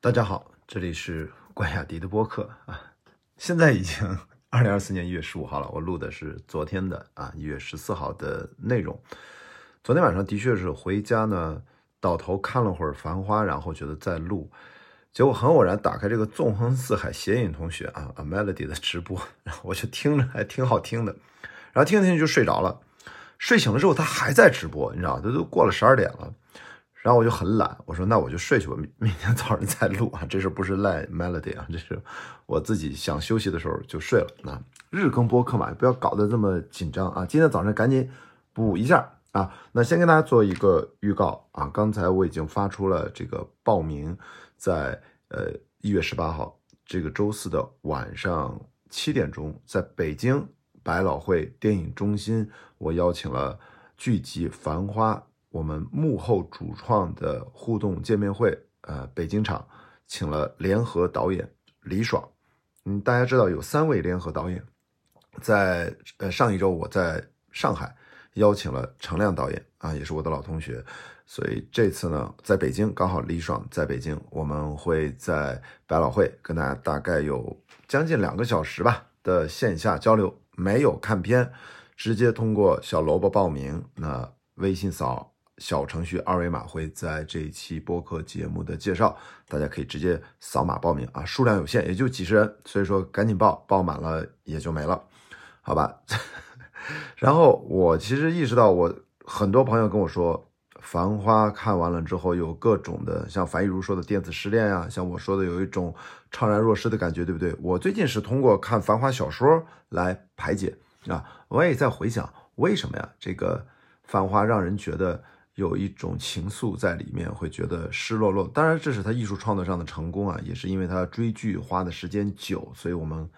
大家好，这里是关雅迪的播客啊。现在已经 二零二四年一月十五号了，我录的是昨天的啊一月十四号的内容。昨天晚上的确是回家呢，倒头看了会儿《繁花》，然后觉得在录，结果很偶然打开这个纵横四海谐影同学啊啊 Melody 的直播，然后我就听着 还挺好听的，然后听着听着就睡着了。睡醒了之后他还在直播，你知道，这都过了十二点了。然后我就很懒，我说那我就睡去吧，明明天早上再录啊。这事不是赖 Melody 啊，这是我自己想休息的时候就睡了。那日更播客嘛，不要搞得这么紧张啊。今天早上赶紧补一下啊。那先跟大家做一个预告啊，刚才我已经发出了这个报名，在呃一月十八号这个周四的晚上七点钟，在北京百老汇电影中心，我邀请了剧集《繁花》。我们幕后主创的互动见面会，呃，北京场请了联合导演李爽。嗯，大家知道有三位联合导演，在呃上一周我在上海邀请了程亮导演啊，也是我的老同学。所以这次呢，在北京刚好李爽在北京，我们会在百老汇跟大家大概有将近两个小时吧的线下交流，没有看片，直接通过小萝卜报名，那微信扫。小程序二维码会在这一期播客节目的介绍，大家可以直接扫码报名啊，数量有限，也就几十人，所以说赶紧报，报满了也就没了，好吧？然后我其实意识到，我很多朋友跟我说，《繁花》看完了之后有各种的，像樊亦茹说的电子失恋啊，像我说的有一种怅然若失的感觉，对不对？我最近是通过看《繁花》小说来排解啊，我也在回想为什么呀？这个《繁花》让人觉得。有一种情愫在里面，会觉得湿落落。当然，这是他艺术创作上的成功啊，也是因为他追剧花的时间久，所以我们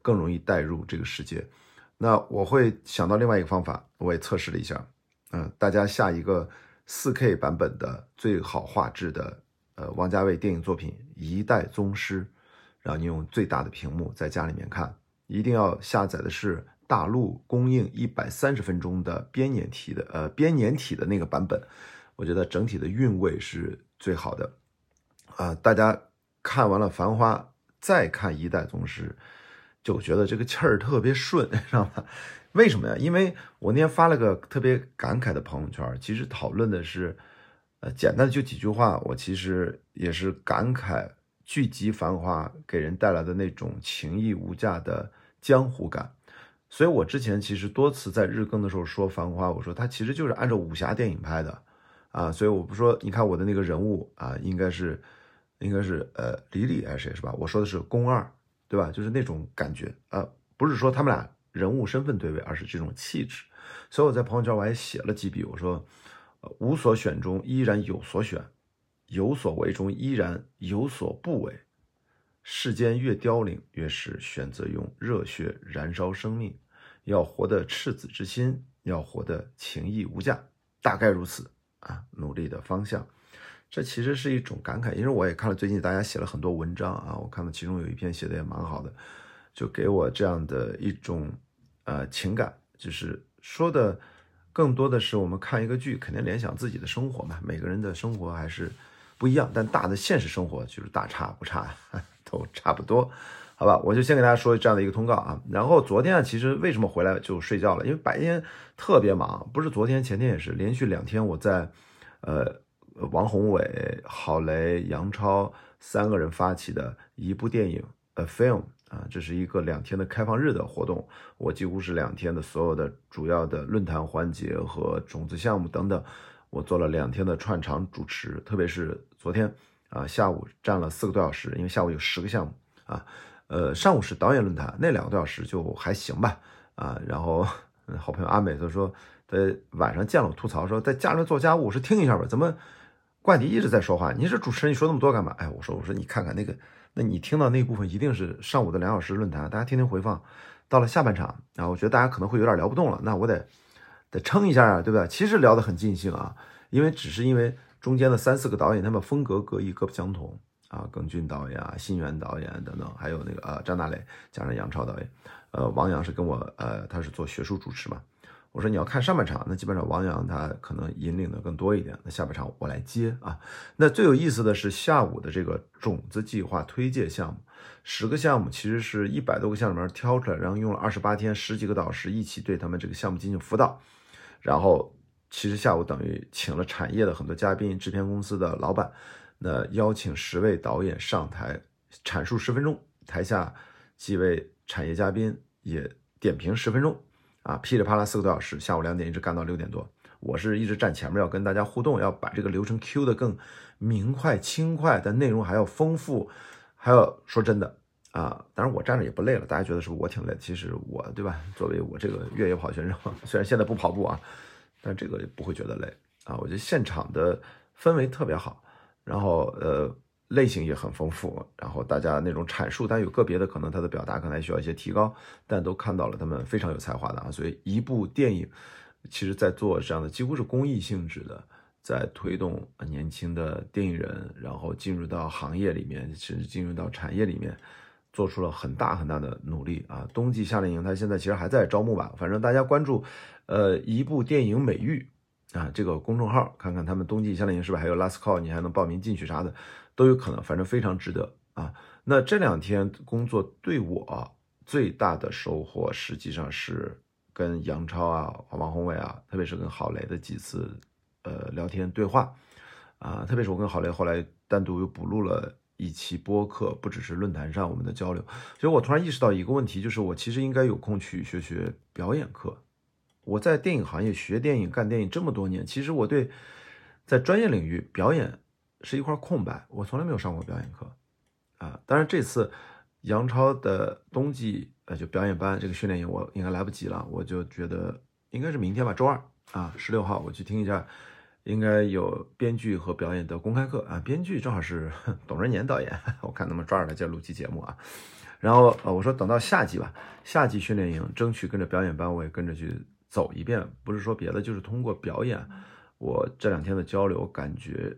更容易带入这个世界。那我会想到另外一个方法，我也测试了一下，嗯，大家下一个 4K 版本的最好画质的，呃，王家卫电影作品《一代宗师》，然后你用最大的屏幕在家里面看，一定要下载的是。大陆供应一百三十分钟的编年体的，呃，编年体的那个版本，我觉得整体的韵味是最好的，啊，大家看完了《繁花》，再看《一代宗师》，就觉得这个气儿特别顺，知道吗？为什么呀？因为我那天发了个特别感慨的朋友圈，其实讨论的是，呃，简单的就几句话，我其实也是感慨剧集《繁花》给人带来的那种情义无价的江湖感。所以，我之前其实多次在日更的时候说《繁花》，我说它其实就是按照武侠电影拍的，啊，所以我不说，你看我的那个人物啊，应该是，应该是呃李李还是谁是吧？我说的是宫二，对吧？就是那种感觉啊，不是说他们俩人物身份对位，而是这种气质。所以我在朋友圈我还写了几笔，我说，无所选中依然有所选，有所为中依然有所不为。世间越凋零，越是选择用热血燃烧生命。要活得赤子之心，要活得情义无价，大概如此啊。努力的方向，这其实是一种感慨。因为我也看了最近大家写了很多文章啊，我看到其中有一篇写的也蛮好的，就给我这样的一种呃情感，就是说的更多的是我们看一个剧，肯定联想自己的生活嘛。每个人的生活还是不一样，但大的现实生活就是大差不差。都差不多，好吧，我就先给大家说这样的一个通告啊。然后昨天啊，其实为什么回来就睡觉了？因为白天特别忙，不是昨天前天也是连续两天我在，呃，王宏伟、郝雷、杨超三个人发起的一部电影《A Film》啊，这是一个两天的开放日的活动，我几乎是两天的所有的主要的论坛环节和种子项目等等，我做了两天的串场主持，特别是昨天。啊，下午站了四个多小时，因为下午有十个项目啊。呃，上午是导演论坛，那两个多小时就还行吧。啊，然后好朋友阿美就说，在晚上见了我吐槽说，在家里做家务，我说听一下吧，怎么冠迪一直在说话？你是主持人，你说那么多干嘛？哎，我说我说你看看那个，那你听到那部分一定是上午的两小时论坛，大家听听回放。到了下半场，啊我觉得大家可能会有点聊不动了，那我得得撑一下啊，对不对？其实聊得很尽兴啊，因为只是因为。中间的三四个导演，他们风格各异，各不相同啊。耿俊导演啊，新源导演等等，还有那个呃张大磊加上杨超导演，呃王阳是跟我呃他是做学术主持嘛。我说你要看上半场，那基本上王阳他可能引领的更多一点，那下半场我来接啊。那最有意思的是下午的这个种子计划推介项目，十个项目其实是一百多个项目里面挑出来，然后用了二十八天，十几个导师一起对他们这个项目进行辅导，然后其实下午等于请了产业的很多嘉宾，制片公司的老板，那邀请十位导演上台阐述十分钟，台下几位产业嘉宾也点评十分钟。啊，噼里啪啦四个多小时，下午两点一直干到六点多。我是一直站前面，要跟大家互动，要把这个流程 Q 的更明快、轻快，但内容还要丰富。还要说真的啊，当然我站着也不累了。大家觉得是不是我挺累？其实我对吧？作为我这个越野跑选手，虽然现在不跑步啊，但这个也不会觉得累啊。我觉得现场的氛围特别好，然后呃。类型也很丰富，然后大家那种阐述，但有个别的可能他的表达可能还需要一些提高，但都看到了他们非常有才华的啊，所以一部电影，其实在做这样的几乎是公益性质的，在推动年轻的电影人，然后进入到行业里面，甚至进入到产业里面，做出了很大很大的努力啊。冬季夏令营他现在其实还在招募吧，反正大家关注，呃，一部电影美育啊这个公众号，看看他们冬季夏令营是不是还有 last call，你还能报名进去啥的。都有可能，反正非常值得啊。那这两天工作对我最大的收获，实际上是跟杨超啊、王宏伟啊，特别是跟郝雷的几次呃聊天对话啊。特别是我跟郝雷后来单独又补录了一期播客，不只是论坛上我们的交流。所以我突然意识到一个问题，就是我其实应该有空去学学表演课。我在电影行业学电影、干电影这么多年，其实我对在专业领域表演。是一块空白，我从来没有上过表演课，啊，当然这次杨超的冬季呃就表演班这个训练营我应该来不及了，我就觉得应该是明天吧，周二啊，十六号我去听一下，应该有编剧和表演的公开课啊，编剧正好是董仁年导演，我看能不能抓着他再录期节目啊，然后呃我说等到夏季吧，夏季训练营争取跟着表演班我也跟着去走一遍，不是说别的，就是通过表演，我这两天的交流感觉。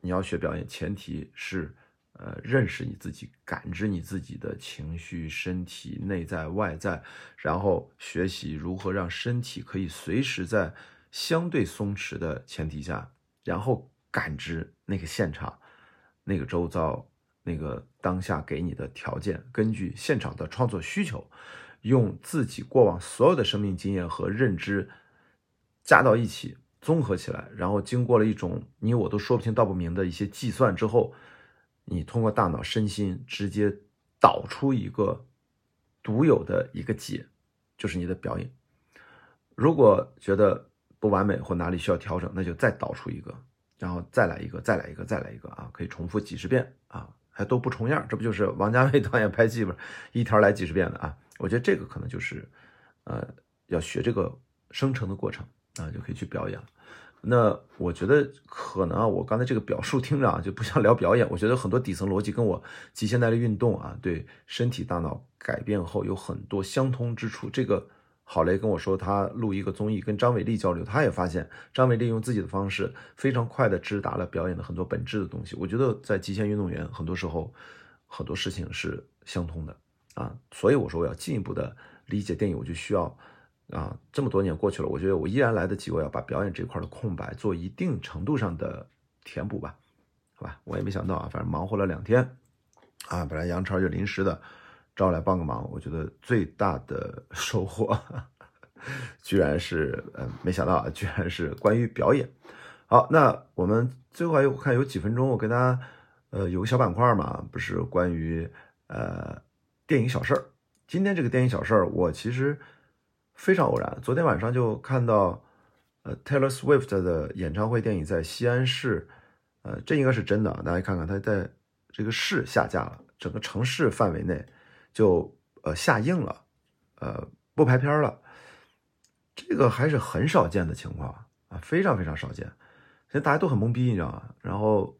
你要学表演，前提是，呃，认识你自己，感知你自己的情绪、身体、内在、外在，然后学习如何让身体可以随时在相对松弛的前提下，然后感知那个现场、那个周遭、那个当下给你的条件，根据现场的创作需求，用自己过往所有的生命经验和认知加到一起。综合起来，然后经过了一种你我都说不清道不明的一些计算之后，你通过大脑身心直接导出一个独有的一个解，就是你的表演。如果觉得不完美或哪里需要调整，那就再导出一个，然后再来一个，再来一个，再来一个啊，可以重复几十遍啊，还都不重样，这不就是王家卫导演拍戏吗？一条来几十遍的啊？我觉得这个可能就是，呃，要学这个生成的过程啊，就可以去表演。那我觉得可能啊，我刚才这个表述听着啊，就不像聊表演。我觉得很多底层逻辑跟我极限耐力运动啊，对身体大脑改变后有很多相通之处。这个郝雷跟我说，他录一个综艺跟张伟丽交流，他也发现张伟丽用自己的方式非常快的直达了表演的很多本质的东西。我觉得在极限运动员很多时候很多事情是相通的啊，所以我说我要进一步的理解电影，我就需要。啊，这么多年过去了，我觉得我依然来得及，我要把表演这块的空白做一定程度上的填补吧，好吧，我也没想到啊，反正忙活了两天，啊，本来杨超就临时的招来帮个忙，我觉得最大的 收获，居然是，呃，没想到啊，居然是关于表演。好，那我们最后还有看有几分钟，我跟大家，呃，有个小板块嘛，不是关于呃电影小事儿。今天这个电影小事儿，我其实。非常偶然，昨天晚上就看到，呃，Taylor Swift 的演唱会电影在西安市，呃，这应该是真的，大家看看，它在这个市下架了，整个城市范围内就呃下映了，呃，不排片了，这个还是很少见的情况啊，非常非常少见，现在大家都很懵逼，你知道吗？然后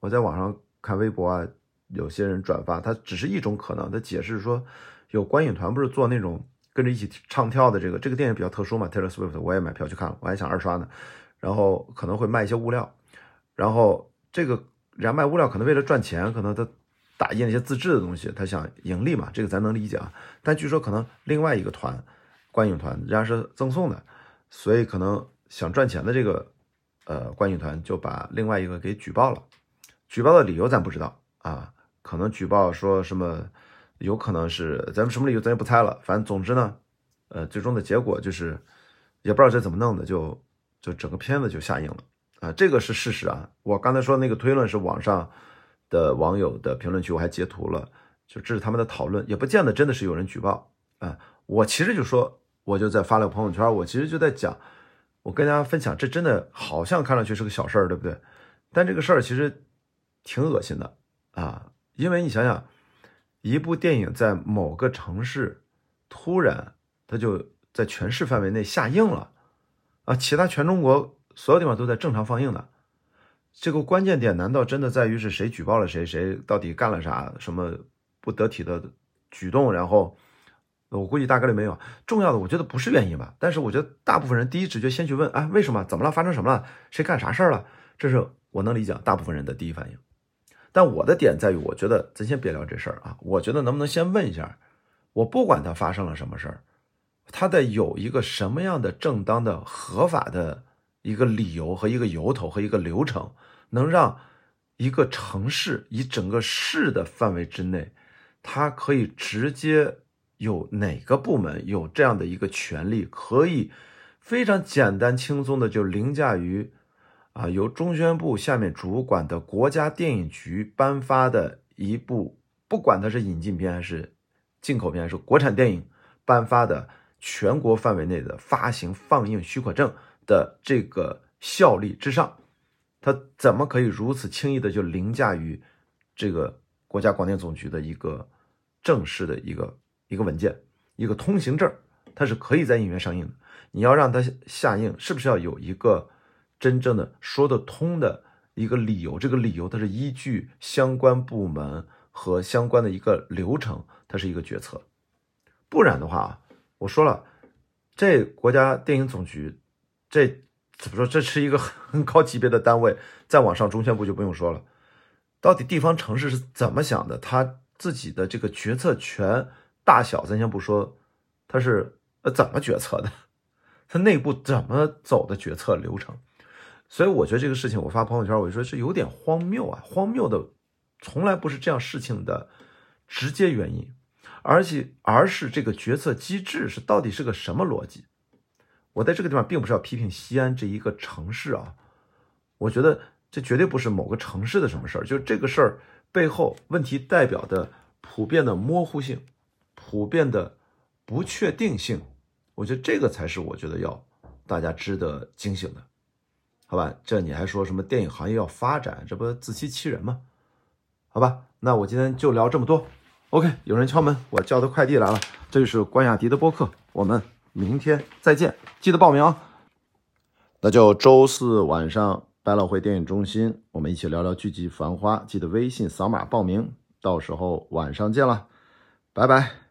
我在网上看微博啊，有些人转发，它只是一种可能，他解释说，有观影团不是做那种。跟着一起唱跳的这个这个电影比较特殊嘛，Taylor Swift 我也买票去看了，我还想二刷呢，然后可能会卖一些物料，然后这个人家卖物料可能为了赚钱，可能他打印那些自制的东西，他想盈利嘛，这个咱能理解啊。但据说可能另外一个团观影团人家是赠送的，所以可能想赚钱的这个呃观影团就把另外一个给举报了，举报的理由咱不知道，可能举报说什么，有可能是咱们什么理由咱也不猜了，反正总之呢，呃，最终的结果就是也不知道这怎么弄的，就就整个片子就下映了啊，这个是事实啊，我刚才说那个推论是网上的网友的评论区，我还截图了，就这是他们的讨论，也不见得真的是有人举报啊，我其实就说。我就在发了个朋友圈，我其实就在讲，我跟大家分享，这真的好像看上去是个小事儿，对不对？但这个事儿其实挺恶心的啊，因为你想想，一部电影在某个城市突然它就在全市范围内下映了啊，其他全中国所有地方都在正常放映的，这个关键点难道真的在于是谁举报了谁，谁到底干了啥什么不得体的举动，然后？我估计大概率没有重要的，我觉得不是原因吧。但是我觉得大部分人第一直觉先去问啊，为什么？怎么了？发生什么了？谁干啥事儿了？这是我能理解大部分人的第一反应。但我的点在于，我觉得咱先别聊这事儿啊。我觉得能不能先问一下？我不管他发生了什么事儿，他得有一个什么样的正当的、合法的一个理由和一个由头和一个流程，能让一个城市以整个市的范围之内，它可以直接。有哪个部门有这样的一个权利，可以非常简单轻松的就凌驾于啊由中宣部下面主管的国家电影局颁发的一部，不管它是引进片还是进口片还是国产电影颁发的全国范围内的发行放映许可证的这个效力之上，它怎么可以如此轻易的就凌驾于这个国家广电总局的一个正式的一个？一个文件，一个通行证，它是可以在影院上映的。你要让它下映，是不是要有一个真正的说得通的一个理由？这个理由它是依据相关部门和相关的一个流程，它是一个决策。不然的话啊，我说了，这国家电影总局，这怎么说？这是一个很高级别的单位，再往上中宣部就不用说了。到底地方城市是怎么想的？他自己的这个决策权？大小咱先不说，他是呃怎么决策的？他内部怎么走的决策流程？所以我觉得这个事情，我发朋友圈，我就说是有点荒谬啊！荒谬的从来不是这样事情的直接原因，而且而是这个决策机制是到底是个什么逻辑？我在这个地方并不是要批评西安这一个城市啊，我觉得这绝对不是某个城市的什么事儿，就这个事儿背后问题代表的普遍的模糊性。普遍的不确定性，我觉得这个才是我觉得要大家值得警醒的，好吧？这你还说什么电影行业要发展，这不自欺欺人吗？好吧，那我今天就聊这么多。OK，有人敲门，我叫的快递来了，这就是关雅迪的播客，我们明天再见，记得报名啊。那就周四晚上百老汇电影中心，我们一起聊聊剧集《繁花》，记得微信扫码报名，到时候晚上见了，拜拜。